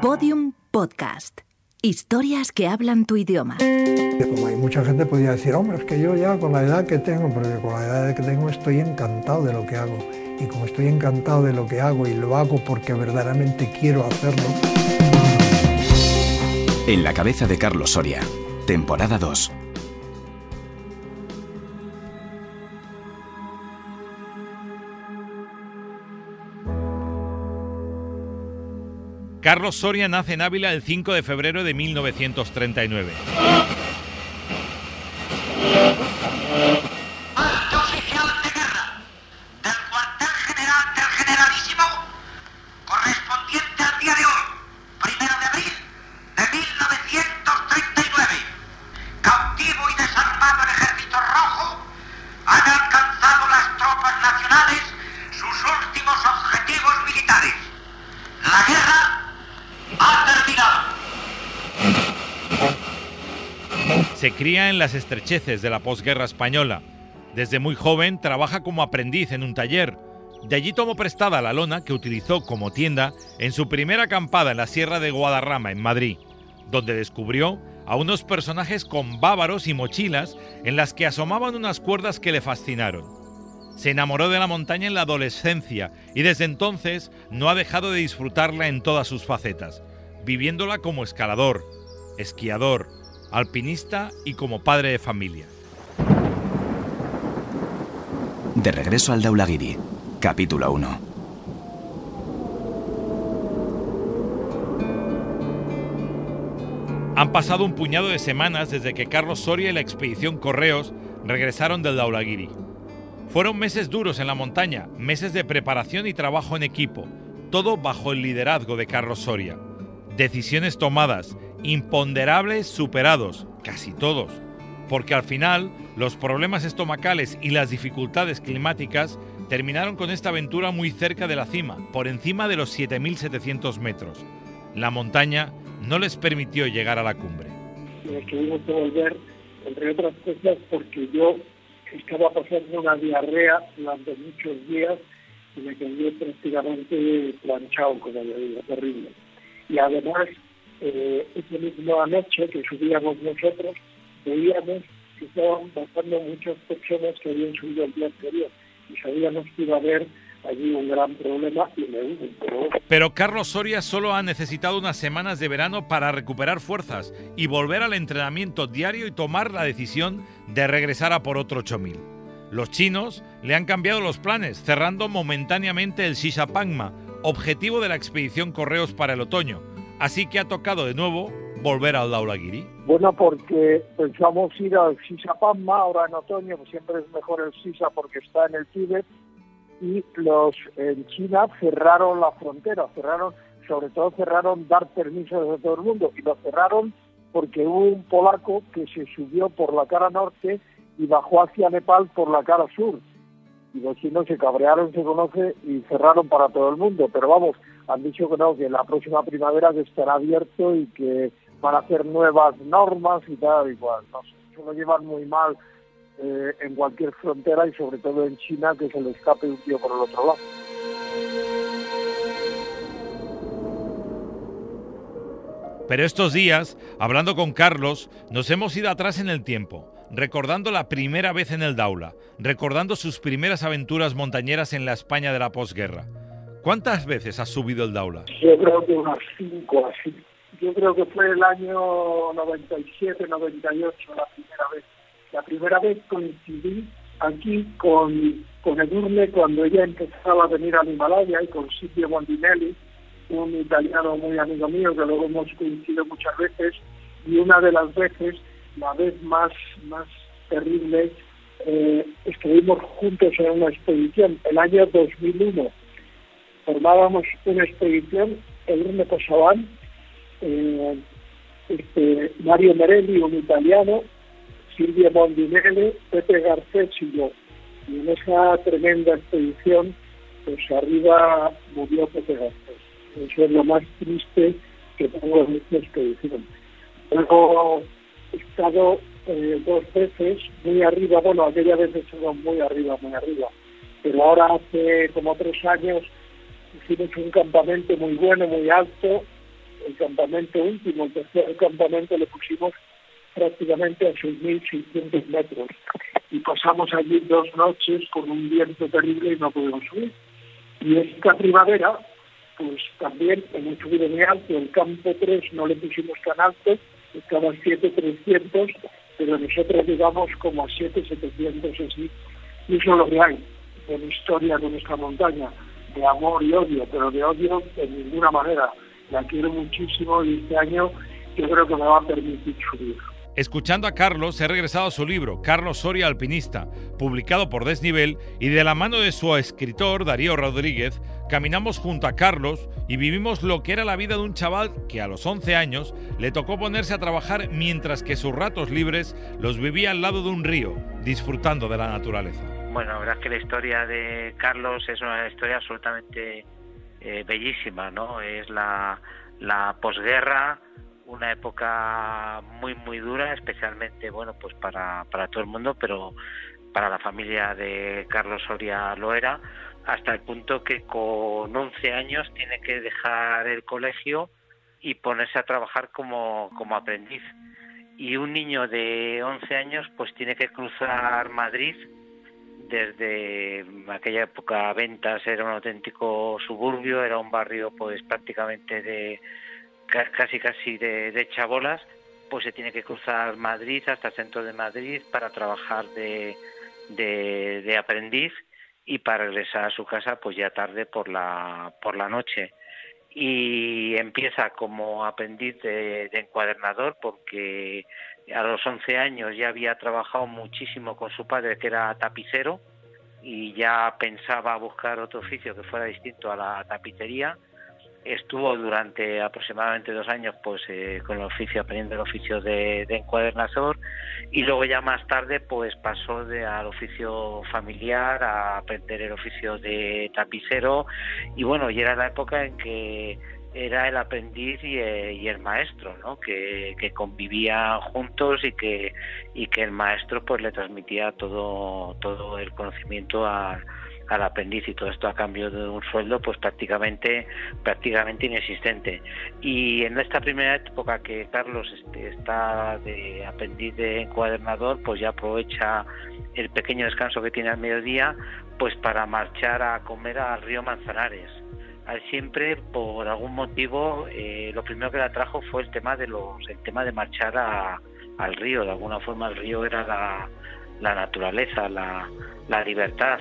Podium Podcast. Historias que hablan tu idioma. Como hay mucha gente podría decir, hombre, es que yo ya con la edad que tengo, porque con la edad que tengo estoy encantado de lo que hago. Y como estoy encantado de lo que hago y lo hago porque verdaderamente quiero hacerlo. En la cabeza de Carlos Soria, temporada 2. Carlos Soria nace en Ávila el 5 de febrero de 1939. Se cría en las estrecheces de la posguerra española. Desde muy joven trabaja como aprendiz en un taller. De allí tomó prestada la lona que utilizó como tienda en su primera acampada en la Sierra de Guadarrama, en Madrid, donde descubrió a unos personajes con bávaros y mochilas en las que asomaban unas cuerdas que le fascinaron. Se enamoró de la montaña en la adolescencia y desde entonces no ha dejado de disfrutarla en todas sus facetas, viviéndola como escalador, esquiador, alpinista y como padre de familia. De regreso al Daulagiri, capítulo 1. Han pasado un puñado de semanas desde que Carlos Soria y la expedición Correos regresaron del Daulagiri. Fueron meses duros en la montaña, meses de preparación y trabajo en equipo, todo bajo el liderazgo de Carlos Soria. Decisiones tomadas, imponderables superados, casi todos, porque al final los problemas estomacales y las dificultades climáticas terminaron con esta aventura muy cerca de la cima, por encima de los 7.700 metros. La montaña no les permitió llegar a la cumbre. Me tuvimos que volver, entre otras cosas, porque yo estaba pasando una diarrea durante muchos días y me quedé prácticamente planchado, como le digo, terrible. Y además, eh, esa misma noche que subíamos nosotros, veíamos que estaban bajando muchas personas que habían subido el día anterior y sabíamos que iba a haber allí un gran problema y me pero Pero Carlos Soria solo ha necesitado unas semanas de verano para recuperar fuerzas y volver al entrenamiento diario y tomar la decisión de regresar a por otro 8000. Los chinos le han cambiado los planes, cerrando momentáneamente el Shishapangma, objetivo de la expedición Correos para el otoño. Así que ha tocado de nuevo volver al Daulagiri. Bueno, porque pensamos ir al Sisapamma ahora en otoño, pues siempre es mejor el Sisa porque está en el Tíbet, y los en China cerraron la frontera, cerraron, sobre todo cerraron dar permisos a todo el mundo, y lo cerraron porque hubo un polaco que se subió por la cara norte y bajó hacia Nepal por la cara sur. Y los chinos se cabrearon, se conoce, y cerraron para todo el mundo. Pero vamos, han dicho que no, que la próxima primavera que estará abierto y que van a hacer nuevas normas y tal y cual. No sé, eso lo llevan muy mal eh, en cualquier frontera y sobre todo en China que se le escape un tío por el otro lado. Pero estos días, hablando con Carlos, nos hemos ido atrás en el tiempo, recordando la primera vez en el Daula, recordando sus primeras aventuras montañeras en la España de la posguerra. ¿Cuántas veces has subido el Daula? Yo creo que unas cinco así. Yo creo que fue el año 97, 98 la primera vez. La primera vez coincidí aquí con, con Edurne cuando ella empezaba a venir al Himalaya y con Silvio Mondinelli, un italiano muy amigo mío que luego hemos coincidido muchas veces y una de las veces, la vez más, más terrible, eh, estuvimos juntos en una expedición el año 2001 formábamos una expedición, Edurne Posaban, eh, este, Mario Merelli, un italiano, Silvia Mondinelli, Pepe Garcés y yo. Y en esa tremenda expedición, pues arriba murió Pepe Garcés. Eso es lo más triste que tengo en esta expedición. Luego he estado eh, dos veces muy arriba, bueno, aquella vez he estado muy arriba, muy arriba, pero ahora hace como tres años hicimos un campamento muy bueno, muy alto, el campamento último, el tercer campamento, le pusimos prácticamente a 6.600 metros y pasamos allí dos noches con un viento terrible y no pudimos subir. Y esta primavera, pues también hemos subido muy alto, el campo 3 no le pusimos tan alto, estaba a 7.300, pero nosotros llegamos como a 7.700 así. Y eso es lo que hay en historia de nuestra montaña, de amor y odio, pero de odio en ninguna manera. La quiero muchísimo y este año yo creo que me va a permitir subir. Escuchando a Carlos, he regresado a su libro, Carlos Soria Alpinista, publicado por Desnivel, y de la mano de su escritor, Darío Rodríguez, caminamos junto a Carlos y vivimos lo que era la vida de un chaval que a los 11 años le tocó ponerse a trabajar mientras que sus ratos libres los vivía al lado de un río, disfrutando de la naturaleza. Bueno, la verdad es que la historia de Carlos es una historia absolutamente eh, bellísima, ¿no? Es la, la posguerra, una época muy muy dura, especialmente bueno pues para, para todo el mundo, pero para la familia de Carlos Soria lo era, hasta el punto que con 11 años tiene que dejar el colegio y ponerse a trabajar como, como aprendiz. Y un niño de 11 años pues tiene que cruzar Madrid desde aquella época Ventas era un auténtico suburbio, era un barrio pues prácticamente de casi casi de, chabolas, pues se tiene que cruzar Madrid hasta el centro de Madrid para trabajar de, de, aprendiz y para regresar a su casa pues ya tarde por la, por la noche. Y empieza como aprendiz de, de encuadernador porque a los 11 años ya había trabajado muchísimo con su padre que era tapicero y ya pensaba buscar otro oficio que fuera distinto a la tapicería. Estuvo durante aproximadamente dos años pues eh, con el oficio aprendiendo el oficio de, de, encuadernador y luego ya más tarde pues pasó de, al oficio familiar a aprender el oficio de tapicero. Y bueno y era la época en que era el aprendiz y, eh, y el maestro ¿no? que, que convivían juntos y que y que el maestro pues le transmitía todo todo el conocimiento a al aprendiz. Y todo esto a cambio de un sueldo pues prácticamente prácticamente inexistente. Y en esta primera época que Carlos este, está de aprendiz de encuadernador pues ya aprovecha el pequeño descanso que tiene al mediodía pues para marchar a comer al río Manzanares siempre por algún motivo eh, lo primero que le atrajo fue el tema de los el tema de marchar al río. De alguna forma el río era la, la naturaleza la, la libertad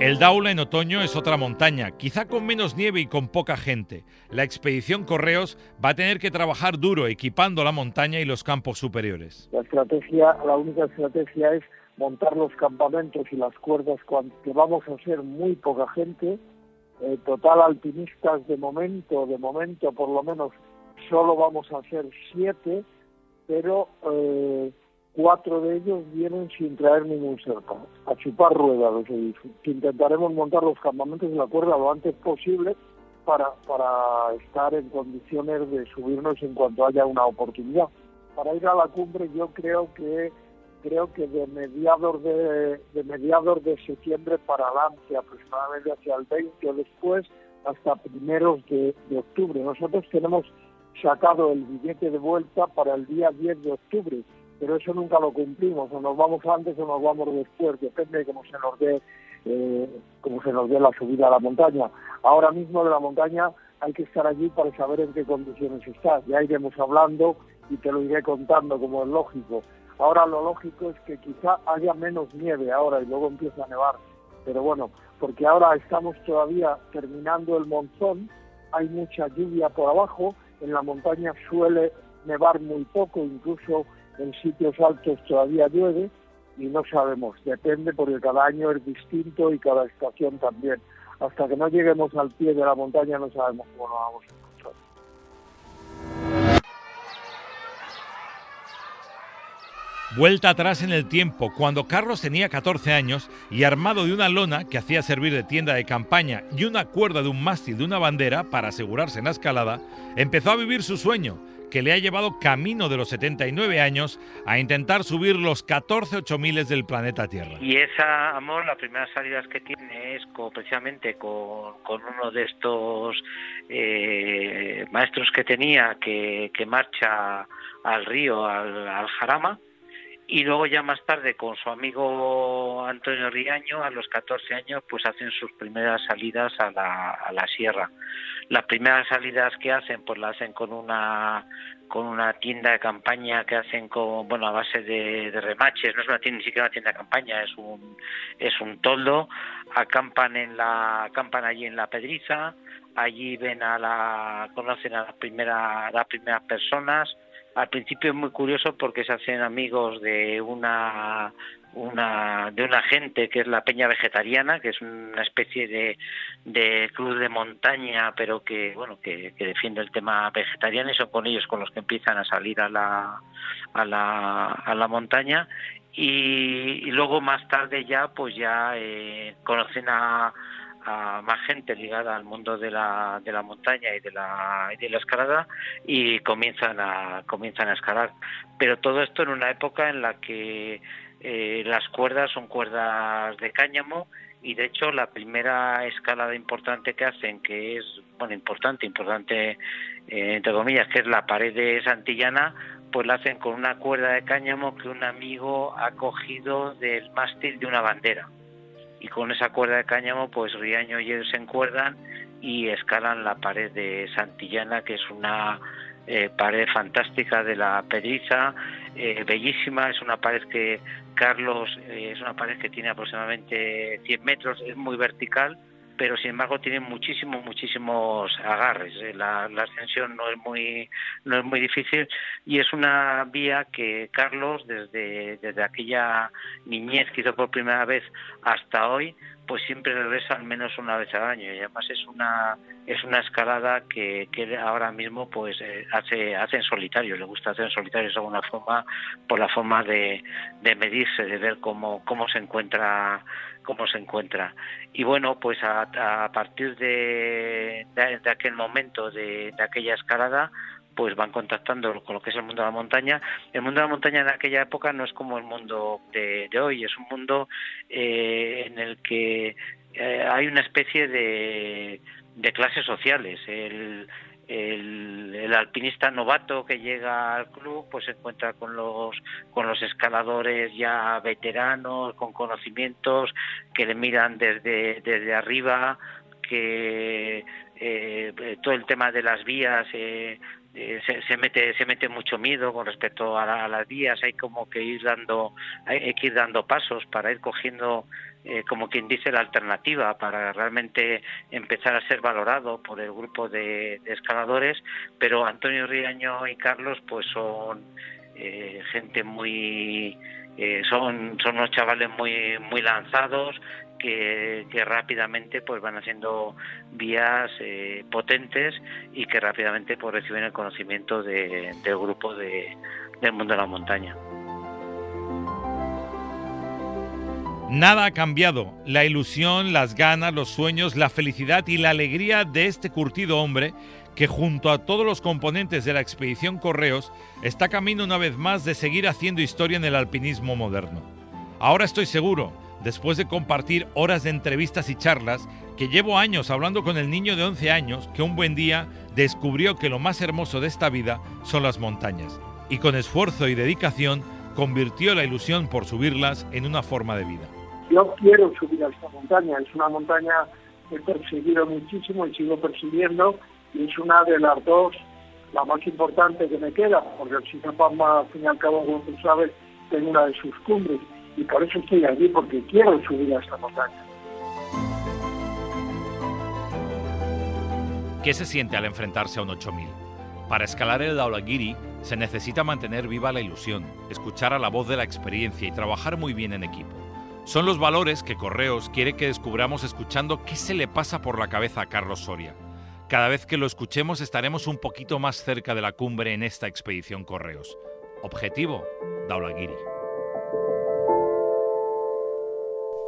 el Daula en otoño es otra montaña, quizá con menos nieve y con poca gente. La expedición Correos va a tener que trabajar duro equipando la montaña y los campos superiores. La estrategia, la única estrategia es montar los campamentos y las cuerdas que vamos a ser muy poca gente eh, total alpinistas de momento, de momento por lo menos solo vamos a ser siete, pero eh, cuatro de ellos vienen sin traer ningún serpa, a chupar ruedas, lo que Intentaremos montar los campamentos de la cuerda lo antes posible para, para estar en condiciones de subirnos en cuanto haya una oportunidad. Para ir a la cumbre yo creo que creo que de mediados de, de mediados de septiembre para adelante, aproximadamente hacia el 20 o después, hasta primeros de, octubre. Nosotros tenemos sacado el billete de vuelta para el día 10 de octubre, pero eso nunca lo cumplimos, o nos vamos antes o nos vamos después, depende de cómo se nos dé, eh, cómo se nos dé la subida a la montaña. Ahora mismo de la montaña hay que estar allí para saber en qué condiciones está, ya iremos hablando y te lo iré contando como es lógico. Ahora lo lógico es que quizá haya menos nieve ahora y luego empieza a nevar. Pero bueno, porque ahora estamos todavía terminando el monzón, hay mucha lluvia por abajo, en la montaña suele nevar muy poco, incluso en sitios altos todavía llueve y no sabemos, depende porque cada año es distinto y cada estación también. Hasta que no lleguemos al pie de la montaña no sabemos cómo lo vamos a encontrar. Vuelta atrás en el tiempo, cuando Carlos tenía 14 años y armado de una lona que hacía servir de tienda de campaña y una cuerda de un mástil de una bandera para asegurarse en la escalada, empezó a vivir su sueño, que le ha llevado camino de los 79 años a intentar subir los 14 8000 del planeta Tierra. Y esa, amor, las primeras salidas que tiene es precisamente con, uno de estos eh, maestros que tenía que, marcha al río, al Jarama, y luego ya más tarde con su amigo Antonio Riaño a los 14 años pues hacen sus primeras salidas a la, a la sierra. Las primeras salidas que hacen pues las hacen con una con una tienda de campaña que hacen con bueno a base de, remaches. No es una tienda ni siquiera una tienda de campaña es un es un toldo. Acampan en la acampan allí en la Pedriza. Allí ven a la conocen a la primera las primeras personas al principio es muy curioso porque se hacen amigos de una una de una gente que es la Peña Vegetariana, que es una especie de, de cruz de montaña, pero que bueno que, defiende el tema vegetariano y son con ellos con los que empiezan a salir a la a la, a la montaña. Y, luego más tarde ya pues ya eh, conocen a a más gente ligada al mundo de la, de la montaña y de la, de la escalada y comienzan a, comienzan a escalar. Pero todo esto en una época en la que eh, las cuerdas son cuerdas de cáñamo y de hecho la primera escalada importante que hacen, que es, bueno, importante, importante eh, entre comillas, que es la pared de Santillana, pues la hacen con una cuerda de cáñamo que un amigo ha cogido del mástil de una bandera y con esa cuerda de cáñamo pues Riaño y él se encuerdan y escalan la pared de Santillana que es una eh, pared fantástica de la Pedriza, eh, bellísima, es una pared que Carlos, eh, es una pared que tiene aproximadamente 100 metros, es muy vertical pero sin embargo tiene muchísimos muchísimos agarres eh, la, ascensión no es muy no es muy difícil y es una vía que Carlos desde desde aquella niñez que hizo por primera vez hasta hoy pues siempre regresa al menos una vez al año y además es una es una escalada que, que ahora mismo pues eh, hace hace en solitario le gusta hacer en solitario de alguna forma por la forma de, de medirse de ver cómo cómo se encuentra cómo se encuentra. Y bueno, pues a, partir de, de, aquel momento, de, aquella escalada, pues van contactando con lo que es el mundo de la montaña. El mundo de la montaña en aquella época no es como el mundo de, hoy, es un mundo eh, en el que eh, hay una especie de, de clases sociales. El, el, alpinista novato que llega al club pues se encuentra con los con los escaladores ya veteranos con conocimientos que le miran desde desde arriba que eh, todo el tema de las vías eh, se, mete se mete mucho miedo con respecto a, las vías. Hay como que ir dando hay que ir dando pasos para ir cogiendo eh, como quien dice, la alternativa para realmente empezar a ser valorado por el grupo de, escaladores, pero Antonio Riaño y Carlos pues son eh, gente muy... Eh, son, son unos chavales muy, muy lanzados, que, rápidamente pues van haciendo vías potentes y que rápidamente pues reciben el conocimiento del grupo de, del mundo de la montaña. Nada ha cambiado. La ilusión, las ganas, los sueños, la felicidad y la alegría de este curtido hombre que junto a todos los componentes de la expedición Correos está camino una vez más de seguir haciendo historia en el alpinismo moderno. Ahora estoy seguro, después de compartir horas de entrevistas y charlas, que llevo años hablando con el niño de 11 años que un buen día descubrió que lo más hermoso de esta vida son las montañas, y con esfuerzo y dedicación convirtió la ilusión por subirlas en una forma de vida. Yo quiero subir a esta montaña, es una montaña que he perseguido muchísimo y sigo persiguiendo y es una de las dos, la más importante que me queda, porque el Sitapamba, al fin y al cabo, como tú sabes, tiene una de sus cumbres y por eso estoy allí, porque quiero subir a esta montaña. ¿Qué se siente al enfrentarse a un 8000? Para escalar el Daulagiri se necesita mantener viva la ilusión, escuchar a la voz de la experiencia y trabajar muy bien en equipo. Son los valores que Correos quiere que descubramos escuchando qué se le pasa por la cabeza a Carlos Soria. Cada vez que lo escuchemos estaremos un poquito más cerca de la cumbre en esta expedición Correos. Objetivo, Daulagiri.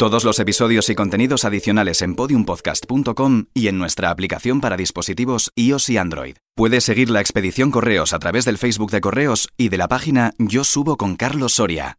Todos los episodios y contenidos adicionales en podiumpodcast.com y en nuestra aplicación para dispositivos iOS y Android. Puedes seguir la expedición Correos a través del Facebook de Correos y de la página Yo Subo con Carlos Soria.